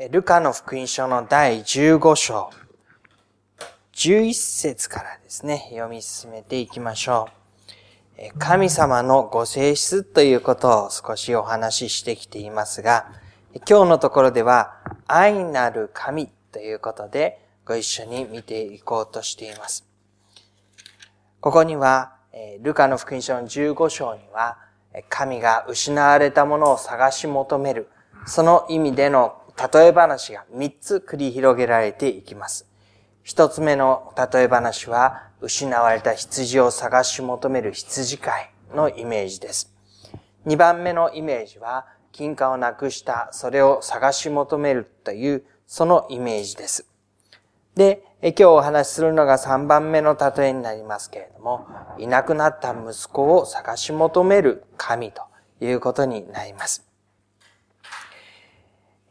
ルカの福音書の第15章、11節からですね、読み進めていきましょう。神様のご性質ということを少しお話ししてきていますが、今日のところでは、愛なる神ということで、ご一緒に見ていこうとしています。ここには、ルカの福音書の15章には、神が失われたものを探し求める、その意味での例え話が3つ繰り広げられていきます。一つ目の例え話は、失われた羊を探し求める羊飼いのイメージです。二番目のイメージは、金貨をなくした、それを探し求めるという、そのイメージです。で、今日お話しするのが3番目の例えになりますけれども、いなくなった息子を探し求める神ということになります。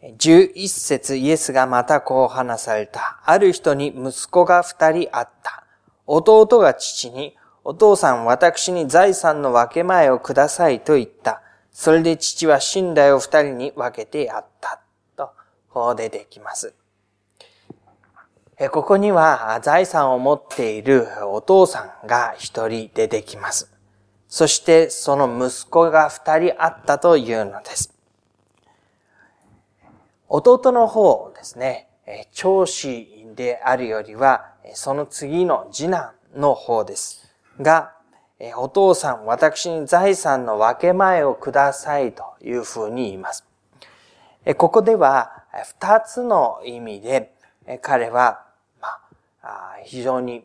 11節イエスがまたこう話された。ある人に息子が二人あった。弟が父に、お父さん私に財産の分け前をくださいと言った。それで父は信頼を二人に分けてやった。と、こう出てきます。ここには財産を持っているお父さんが一人出てきます。そしてその息子が二人あったというのです。弟の方ですね、長子であるよりは、その次の次男の方です。が、お父さん、私に財産の分け前をくださいというふうに言います。ここでは二つの意味で彼は、まあ、非常に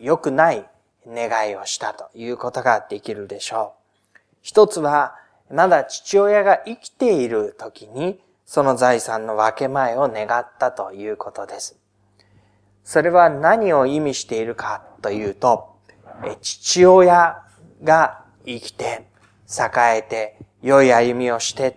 良くない願いをしたということができるでしょう。一つは、まだ父親が生きている時にその財産の分け前を願ったということです。それは何を意味しているかというと、父親が生きて、栄えて、良い歩みをして、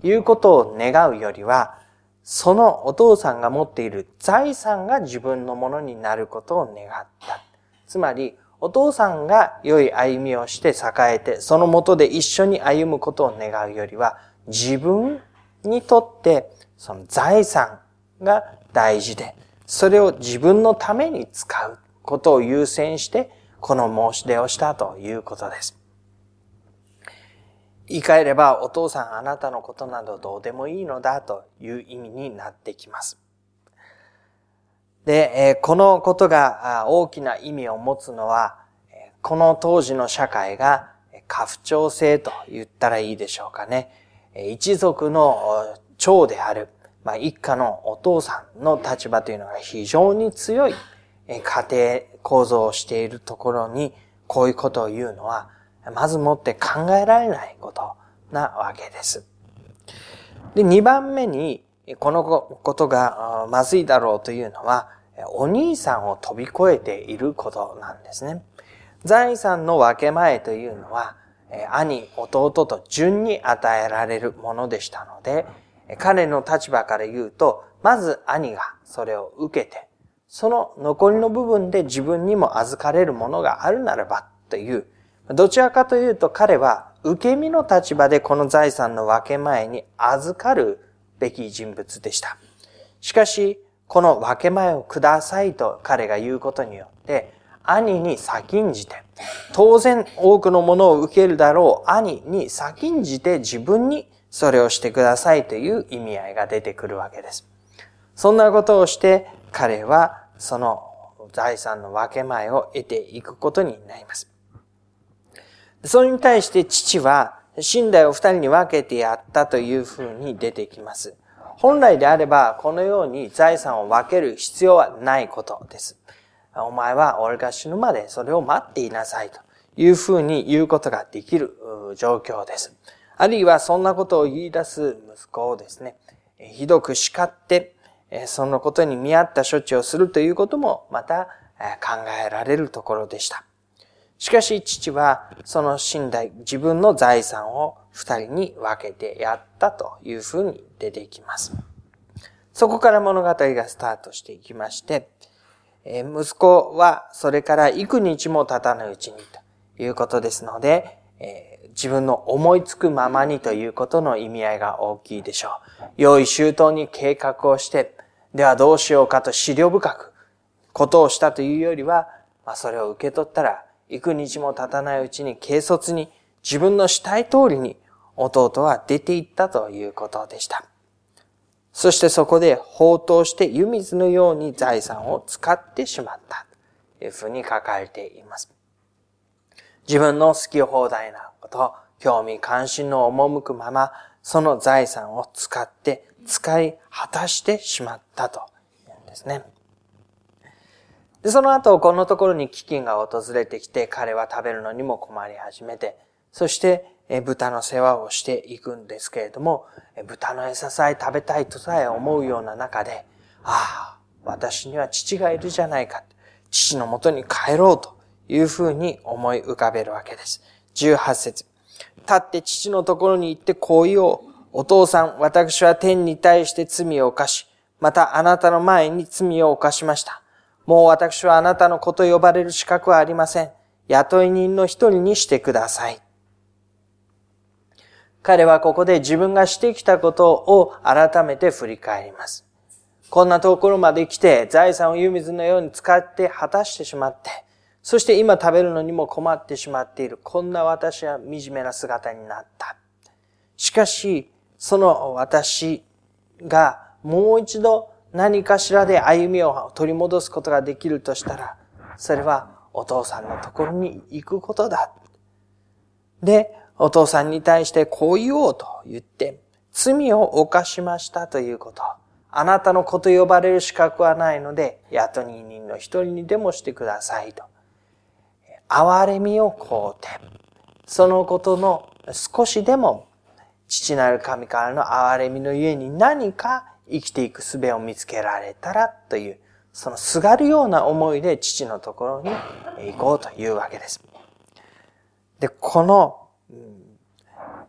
ということを願うよりは、そのお父さんが持っている財産が自分のものになることを願った。つまり、お父さんが良い歩みをして栄えて、そのもとで一緒に歩むことを願うよりは、自分にとってその財産が大事で、それを自分のために使うことを優先して、この申し出をしたということです。言い換えれば、お父さんあなたのことなどどうでもいいのだという意味になってきます。で、このことが大きな意味を持つのは、この当時の社会が家父長制と言ったらいいでしょうかね。一族の長である、まあ、一家のお父さんの立場というのが非常に強い家庭構造をしているところに、こういうことを言うのは、まずもって考えられないことなわけです。で、二番目に、このことがまずいだろうというのは、お兄さんを飛び越えていることなんですね。財産の分け前というのは、兄、弟と順に与えられるものでしたので、彼の立場から言うと、まず兄がそれを受けて、その残りの部分で自分にも預かれるものがあるならばという、どちらかというと彼は受け身の立場でこの財産の分け前に預かるべき人物でした。しかし、この分け前をくださいと彼が言うことによって、兄に先んじて、当然多くのものを受けるだろう兄に先んじて自分にそれをしてくださいという意味合いが出てくるわけです。そんなことをして彼はその財産の分け前を得ていくことになります。それに対して父は、信頼を二人に分けてやったというふうに出てきます。本来であれば、このように財産を分ける必要はないことです。お前は俺が死ぬまでそれを待っていなさいというふうに言うことができる状況です。あるいはそんなことを言い出す息子をですね、ひどく叱って、そのことに見合った処置をするということもまた考えられるところでした。しかし父はその信頼、自分の財産を二人に分けてやったというふうに出てきます。そこから物語がスタートしていきまして、息子はそれから幾日も経たぬうちにということですので、自分の思いつくままにということの意味合いが大きいでしょう。良い周到に計画をして、ではどうしようかと資料深く、ことをしたというよりは、まあ、それを受け取ったら、幾日も経たないうちに軽率に自分のしたい通りに弟は出て行ったということでした。そしてそこで放蕩して湯水のように財産を使ってしまったというふうに書かれています。自分の好き放題なこと、興味関心の赴くまま、その財産を使って使い果たしてしまったというんですね。で、その後、このところに飢饉が訪れてきて、彼は食べるのにも困り始めて、そして、豚の世話をしていくんですけれども、豚の餌さえ食べたいとさえ思うような中で、ああ、私には父がいるじゃないか。父のもとに帰ろうというふうに思い浮かべるわけです。18節立って父のところに行ってこう言おう。お父さん、私は天に対して罪を犯し、またあなたの前に罪を犯しました。もう私はあなたの子と呼ばれる資格はありません。雇い人の一人にしてください。彼はここで自分がしてきたことを改めて振り返ります。こんなところまで来て財産を湯水のように使って果たしてしまって、そして今食べるのにも困ってしまっている。こんな私は惨めな姿になった。しかし、その私がもう一度何かしらで歩みを取り戻すことができるとしたら、それはお父さんのところに行くことだ。で、お父さんに対してこう言おうと言って、罪を犯しましたということ。あなたの子と呼ばれる資格はないので、雇人人の一人にでもしてくださいと。憐れみをこうて、そのことの少しでも父なる神からの憐れみのゆえに何か生きていく術を見つけられたらという、そのすがるような思いで父のところに行こうというわけです。で、この、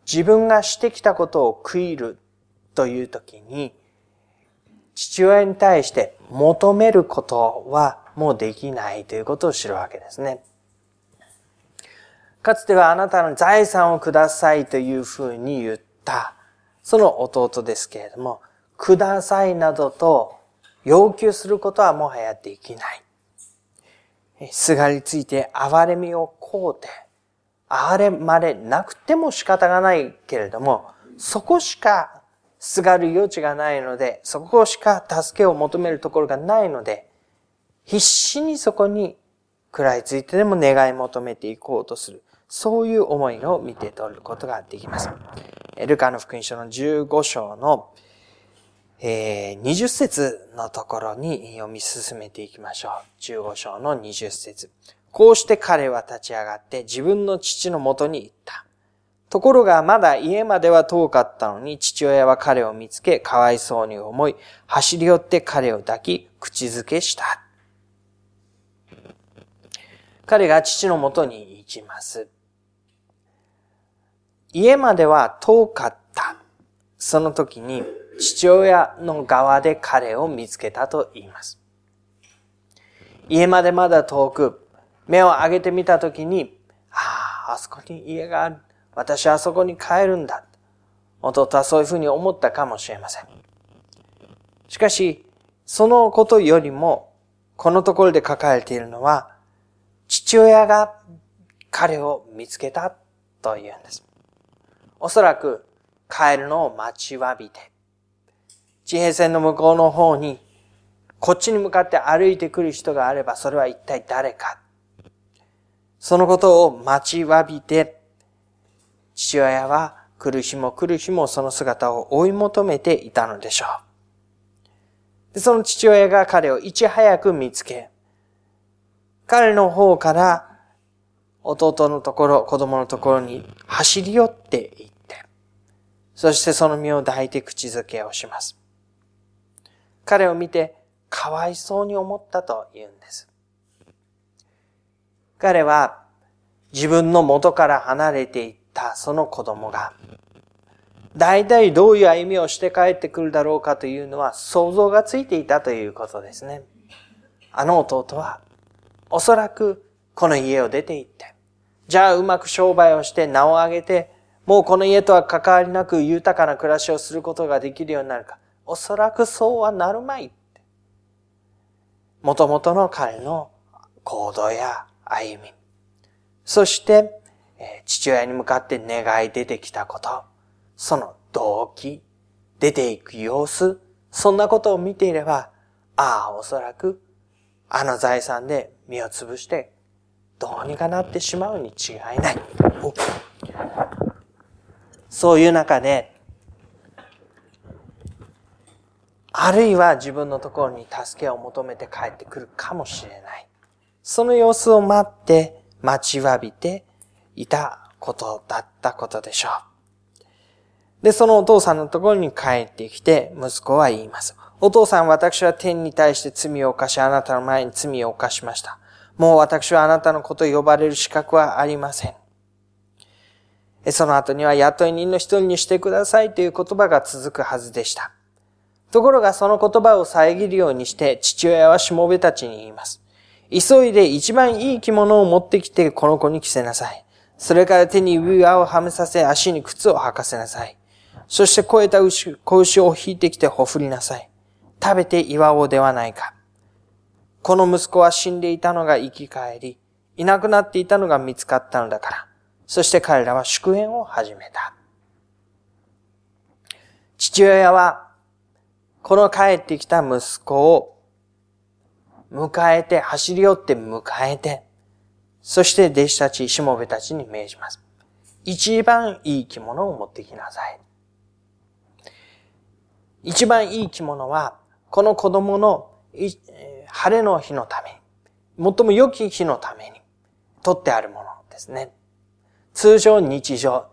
自分がしてきたことを悔いるという時に、父親に対して求めることはもうできないということを知るわけですね。かつてはあなたの財産をくださいというふうに言った、その弟ですけれども、くださいなどと要求することはもはやできない。すがりついて憐れみをこうて、憐れまれなくても仕方がないけれども、そこしかすがる余地がないので、そこしか助けを求めるところがないので、必死にそこに食らいついてでも願い求めていこうとする。そういう思いを見て取ることができます。ルカの福音書の15章のえー、20節のところに読み進めていきましょう。15章の20節こうして彼は立ち上がって自分の父のもとに行った。ところがまだ家までは遠かったのに父親は彼を見つけ、かわいそうに思い、走り寄って彼を抱き、口づけした。彼が父のもとに行きます。家までは遠かった。その時に父親の側で彼を見つけたと言います。家までまだ遠く、目を上げてみたときに、ああ、あそこに家がある。私はあそこに帰るんだ。弟はそういうふうに思ったかもしれません。しかし、そのことよりも、このところで書かれているのは、父親が彼を見つけたというんです。おそらく帰るのを待ちわびて、地平線の向こうの方に、こっちに向かって歩いてくる人があれば、それは一体誰か。そのことを待ちわびて、父親は来る日も来る日もその姿を追い求めていたのでしょう。でその父親が彼をいち早く見つけ、彼の方から弟のところ、子供のところに走り寄っていって、そしてその身を抱いて口づけをします。彼を見てかわいそうに思ったと言うんです。彼は自分の元から離れていったその子供が、大体どういう歩みをして帰ってくるだろうかというのは想像がついていたということですね。あの弟は、おそらくこの家を出て行って、じゃあうまく商売をして名を上げて、もうこの家とは関わりなく豊かな暮らしをすることができるようになるか。おそらくそうはなるまい。もともとの彼の行動や歩み。そして、父親に向かって願い出てきたこと。その動機。出ていく様子。そんなことを見ていれば、ああ、おそらく、あの財産で身を潰してどうにかなってしまうに違いない。そういう中で、あるいは自分のところに助けを求めて帰ってくるかもしれない。その様子を待って待ちわびていたことだったことでしょう。で、そのお父さんのところに帰ってきて息子は言います。お父さん、私は天に対して罪を犯し、あなたの前に罪を犯しました。もう私はあなたのこと呼ばれる資格はありません。その後には雇い人の一人にしてくださいという言葉が続くはずでした。ところがその言葉を遮るようにして父親はしもべたちに言います。急いで一番いい着物を持ってきてこの子に着せなさい。それから手に指輪をはめさせ足に靴を履かせなさい。そして超えた牛子牛を引いてきてほふりなさい。食べて祝おうではないか。この息子は死んでいたのが生き返り、いなくなっていたのが見つかったのだから。そして彼らは祝宴を始めた。父親は、この帰ってきた息子を迎えて、走り寄って迎えて、そして弟子たち、しもべたちに命じます。一番いい着物を持ってきなさい。一番いい着物は、この子供の晴れの日のために、最も良き日のために、取ってあるものですね。通常日常。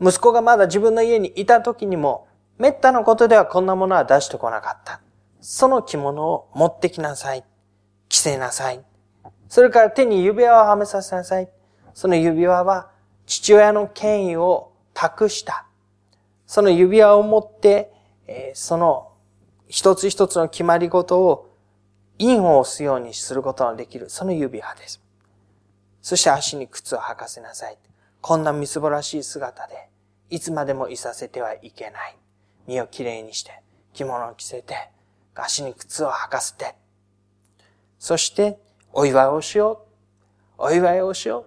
息子がまだ自分の家にいた時にも、滅多なことではこんなものは出してこなかった。その着物を持ってきなさい。着せなさい。それから手に指輪をはめさせなさい。その指輪は父親の権威を託した。その指輪を持って、その一つ一つの決まり事を印を押すようにすることのできる、その指輪です。そして足に靴を履かせなさい。こんなみすぼらしい姿で、いつまでもいさせてはいけない。身をきれいにして、着物を着せて、足に靴を履かせて、そして、お祝いをしよう。お祝いをしよ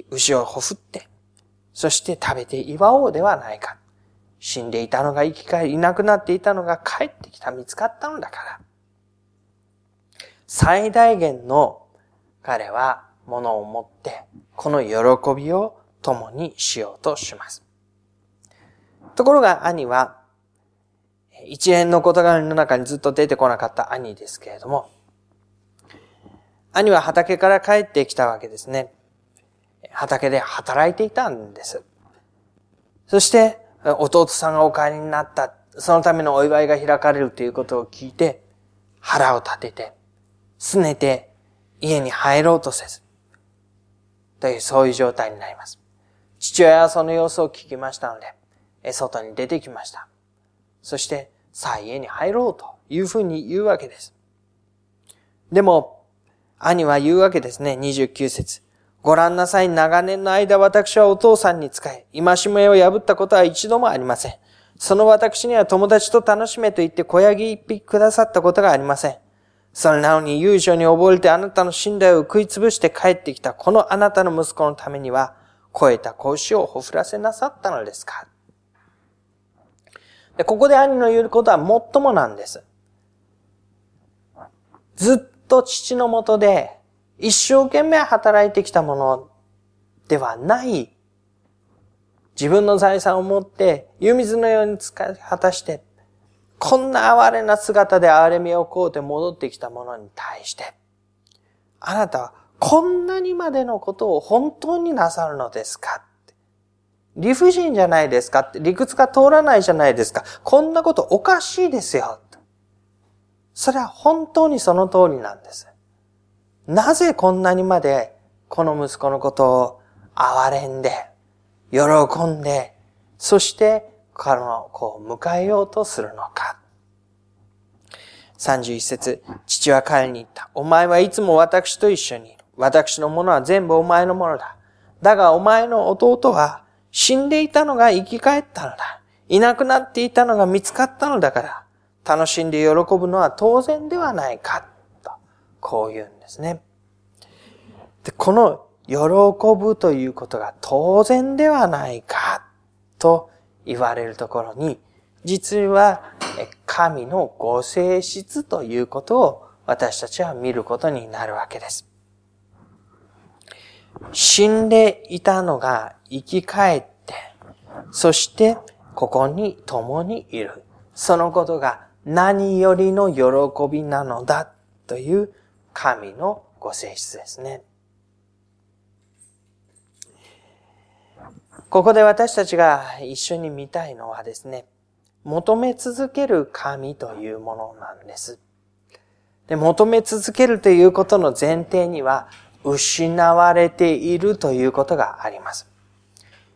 う。牛をほふって、そして食べて祝おうではないか。死んでいたのが生き返り、いなくなっていたのが帰ってきた、見つかったのだから。最大限の彼はものを持って、この喜びを共にしようとします。ところが兄は、一連の事柄の中にずっと出てこなかった兄ですけれども、兄は畑から帰ってきたわけですね。畑で働いていたんです。そして、弟さんがお帰りになった、そのためのお祝いが開かれるということを聞いて、腹を立てて、拗ねて家に入ろうとせず、というそういう状態になります。父親はその様子を聞きましたので、外に出てきました。そして、さあ家に入ろうというふうに言うわけです。でも、兄は言うわけですね、29節。ご覧なさい、長年の間私はお父さんに仕え、今めを破ったことは一度もありません。その私には友達と楽しめと言って小ヤギ一匹くださったことがありません。それなのに友情に溺れてあなたの信頼を食いつぶして帰ってきたこのあなたの息子のためには、超えた子牛をほふらせなさったのですか？でここで兄の言うことは最もなんです。ずっと父のもとで一生懸命働いてきたものではない自分の財産を持って湯水のように使い果たしてこんな哀れな姿で憐れみをこうて戻ってきた者に対して、あなたはこんなにまでのことを本当になさるのですか理不尽じゃないですかって理屈が通らないじゃないですかこんなことおかしいですよ。それは本当にその通りなんです。なぜこんなにまでこの息子のことを憐れんで、喜んで、そして彼の子を迎えようとするのか。31節父は彼に言った。お前はいつも私と一緒にいる。私のものは全部お前のものだ。だがお前の弟は死んでいたのが生き返ったのだ。いなくなっていたのが見つかったのだから、楽しんで喜ぶのは当然ではないか。と、こう言うんですね。で、この喜ぶということが当然ではないか。と言われるところに、実は神のご性質ということを私たちは見ることになるわけです。死んでいたのが生き返って、そしてここに共にいる。そのことが何よりの喜びなのだという神のご性質ですね。ここで私たちが一緒に見たいのはですね、求め続ける神というものなんです。で、求め続けるということの前提には、失われているということがあります。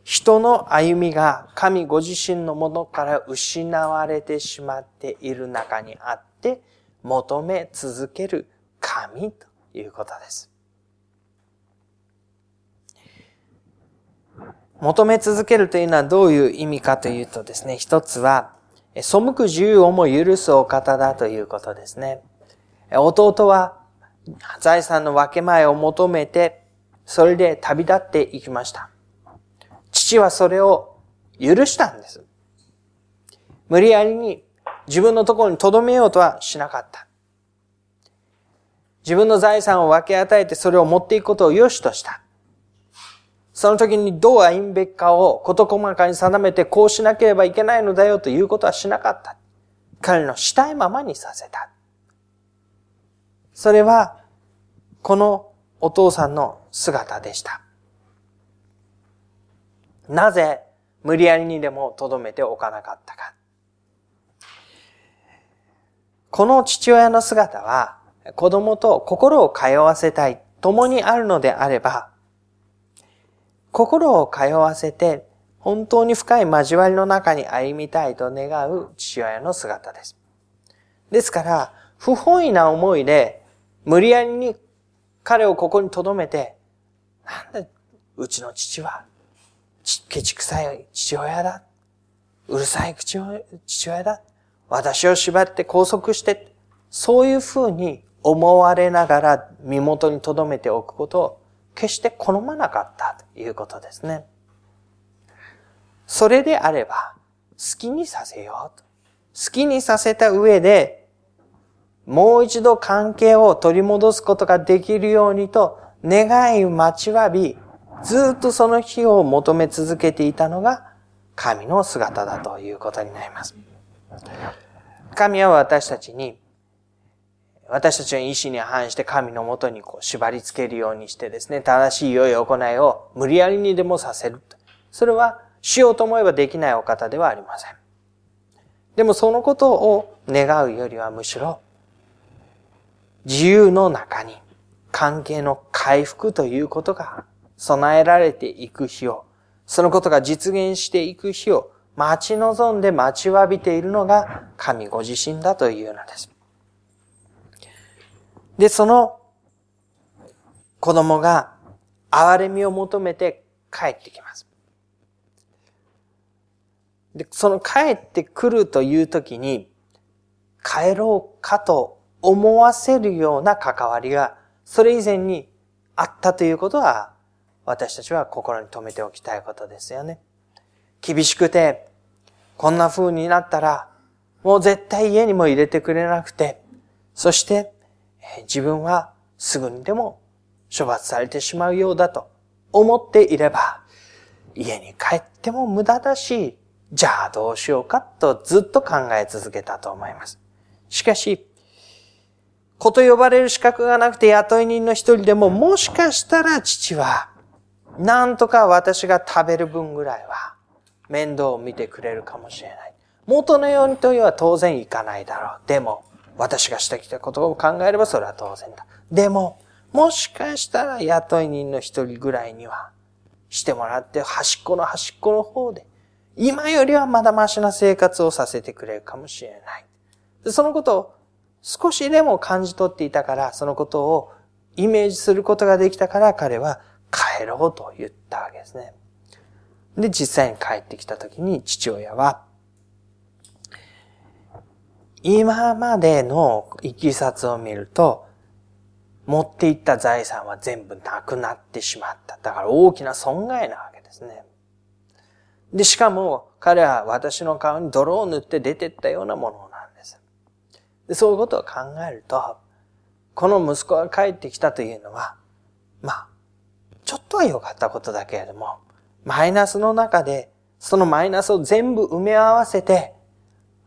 人の歩みが神ご自身のものから失われてしまっている中にあって、求め続ける神ということです。求め続けるというのはどういう意味かというとですね、一つは、背く自由をも許すお方だということですね。弟は財産の分け前を求めて、それで旅立っていきました。父はそれを許したんです。無理やりに自分のところに留めようとはしなかった。自分の財産を分け与えてそれを持っていくことを良しとした。その時にどう歩むべきかを事細かに定めてこうしなければいけないのだよということはしなかった。彼のしたいままにさせた。それは、このお父さんの姿でした。なぜ無理やりにでも留めておかなかったか。この父親の姿は子供と心を通わせたい、共にあるのであれば、心を通わせて本当に深い交わりの中に歩みたいと願う父親の姿です。ですから、不本意な思いで無理やりに彼をここに留めて、なんでうちの父はケチくさい父親だ。うるさい口を父親だ。私を縛って拘束して、そういうふうに思われながら身元に留めておくことを決して好まなかったということですね。それであれば、好きにさせようと。好きにさせた上で、もう一度関係を取り戻すことができるようにと願い待ちわび、ずっとその日を求め続けていたのが神の姿だということになります。神は私たちに、私たちの意志に反して神のもとにこう縛り付けるようにしてですね、正しい良い行いを無理やりにでもさせる。それはしようと思えばできないお方ではありません。でもそのことを願うよりはむしろ、自由の中に関係の回復ということが備えられていく日を、そのことが実現していく日を待ち望んで待ちわびているのが神ご自身だというのです。で、その子供が憐れみを求めて帰ってきます。で、その帰ってくるという時に、帰ろうかと思わせるような関わりが、それ以前にあったということは私たちは心に留めておきたいことですよね。厳しくて、こんな風になったら、もう絶対家にも入れてくれなくて、そして自分はすぐにでも処罰されてしまうようだと思っていれば、家に帰っても無駄だし、じゃあどうしようかとずっと考え続けたと思います。しかし、子と呼ばれる資格がなくて雇い人の一人でももしかしたら父はなんとか私が食べる分ぐらいは面倒を見てくれるかもしれない。元のようにというは当然いかないだろう。でも、私がしてきたことを考えればそれは当然だ。でも、もしかしたら雇い人の一人ぐらいにはしてもらって端っこの端っこの方で、今よりはまだマシな生活をさせてくれるかもしれない。そのことを少しでも感じ取っていたから、そのことをイメージすることができたから彼は帰ろうと言ったわけですね。で、実際に帰ってきた時に父親は、今までのいきさつを見ると、持っていった財産は全部なくなってしまった。だから大きな損害なわけですね。で、しかも彼は私の顔に泥を塗って出てったようなものなんです。でそういうことを考えると、この息子が帰ってきたというのは、まあ、ちょっとは良かったことだけれども、マイナスの中で、そのマイナスを全部埋め合わせて、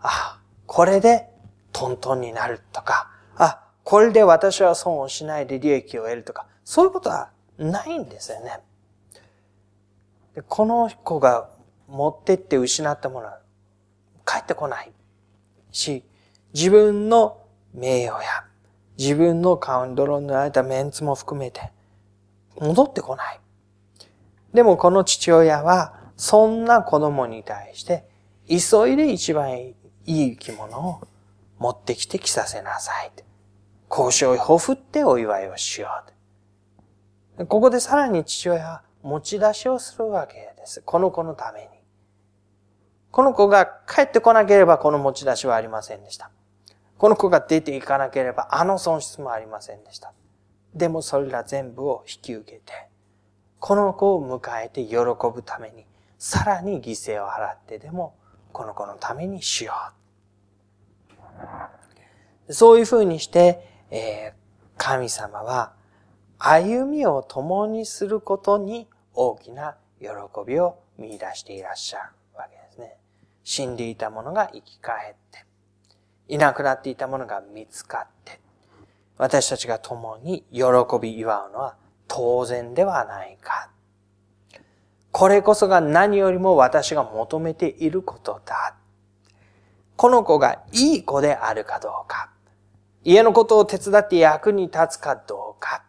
あ、これでトントンになるとか、あ、これで私は損をしないで利益を得るとか、そういうことはないんですよね。でこの子が持ってって失ったものは帰ってこないし、自分の名誉や自分の顔に泥に塗られたメンツも含めて戻ってこない。でもこの父親はそんな子供に対して急いで一番いい着物を持ってきて着させなさい。交渉をほふってお祝いをしよう。ここでさらに父親は持ち出しをするわけです。この子のために。この子が帰ってこなければこの持ち出しはありませんでした。この子が出ていかなければあの損失もありませんでした。でもそれら全部を引き受けて、この子を迎えて喜ぶために、さらに犠牲を払ってでも、この子のためにしよう。そういうふうにして、えー、神様は歩みを共にすることに大きな喜びを見出していらっしゃるわけですね。死んでいたものが生き返って、いなくなっていたものが見つかって、私たちが共に喜び祝うのは当然ではないか。これこそが何よりも私が求めていることだ。この子がいい子であるかどうか。家のことを手伝って役に立つかどうか。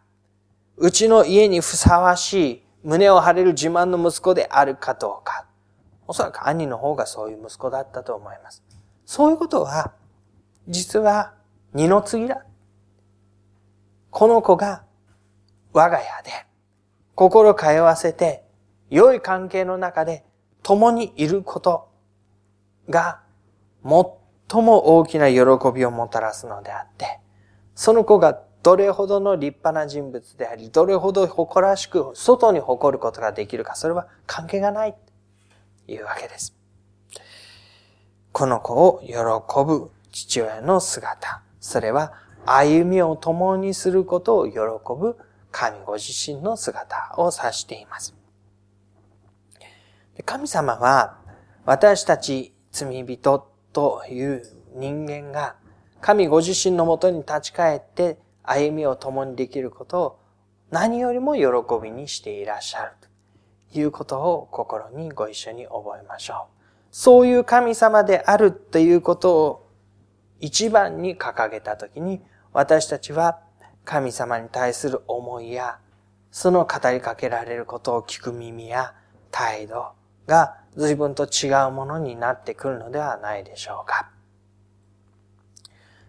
うちの家にふさわしい胸を張れる自慢の息子であるかどうか。おそらく兄の方がそういう息子だったと思います。そういうことは、実は二の次だ。この子が我が家で心通わせて良い関係の中で共にいることが最も大きな喜びをもたらすのであって、その子がどれほどの立派な人物であり、どれほど誇らしく外に誇ることができるか、それは関係がないというわけです。この子を喜ぶ父親の姿。それは歩みを共にすることを喜ぶ神ご自身の姿を指しています。神様は私たち罪人という人間が神ご自身のもとに立ち返って歩みを共にできることを何よりも喜びにしていらっしゃるということを心にご一緒に覚えましょう。そういう神様であるということを一番に掲げたときに、私たちは神様に対する思いや、その語りかけられることを聞く耳や態度が随分と違うものになってくるのではないでしょうか。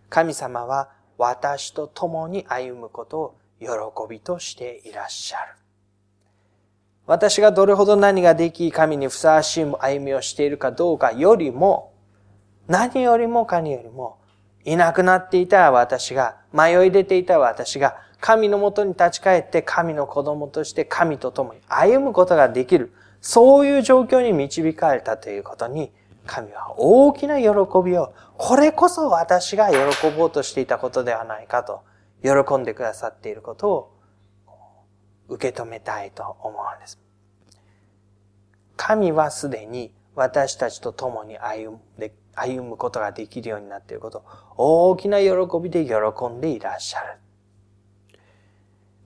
神様は私と共に歩むことを喜びとしていらっしゃる。私がどれほど何ができ、神にふさわしい歩みをしているかどうかよりも、何よりもかによりも、いなくなっていた私が、迷い出ていた私が、神のもとに立ち返って神の子供として神と共に歩むことができる。そういう状況に導かれたということに、神は大きな喜びを、これこそ私が喜ぼうとしていたことではないかと、喜んでくださっていることを受け止めたいと思うんです。神はすでに私たちと共に歩んで、歩むことができるようになっていること大きな喜びで喜んでいらっしゃる。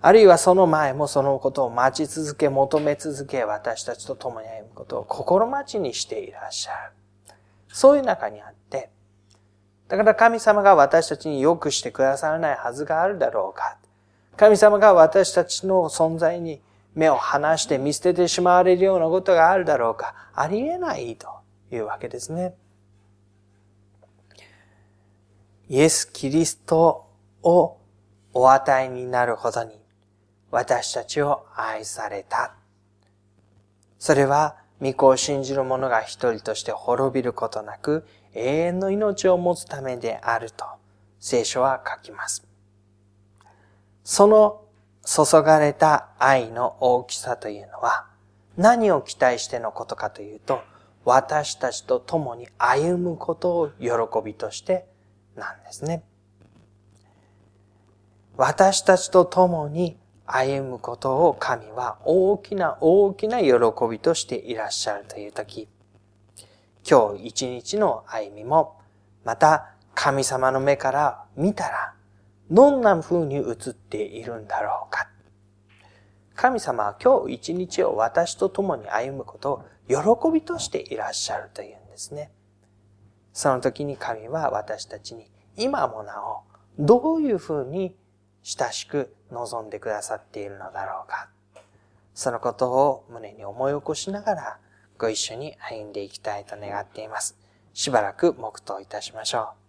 あるいはその前もそのことを待ち続け、求め続け、私たちと共に歩むことを心待ちにしていらっしゃる。そういう中にあって、だから神様が私たちに良くしてくださらないはずがあるだろうか。神様が私たちの存在に目を離して見捨ててしまわれるようなことがあるだろうか。ありえないというわけですね。イエス・キリストをお与えになるほどに私たちを愛された。それは、御子を信じる者が一人として滅びることなく、永遠の命を持つためであると、聖書は書きます。その注がれた愛の大きさというのは、何を期待してのことかというと、私たちと共に歩むことを喜びとしてなんですね。私たちと共に歩むことを神は大きな大きな喜びとしていらっしゃるというとき、今日一日の歩みも、また神様の目から見たら、どんな風に映っているんだろうか。神様は今日一日を私と共に歩むことを喜びとしていらっしゃるというんですね。その時に神は私たちに今もなおどういうふうに親しく望んでくださっているのだろうか。そのことを胸に思い起こしながらご一緒に歩んでいきたいと願っています。しばらく黙祷いたしましょう。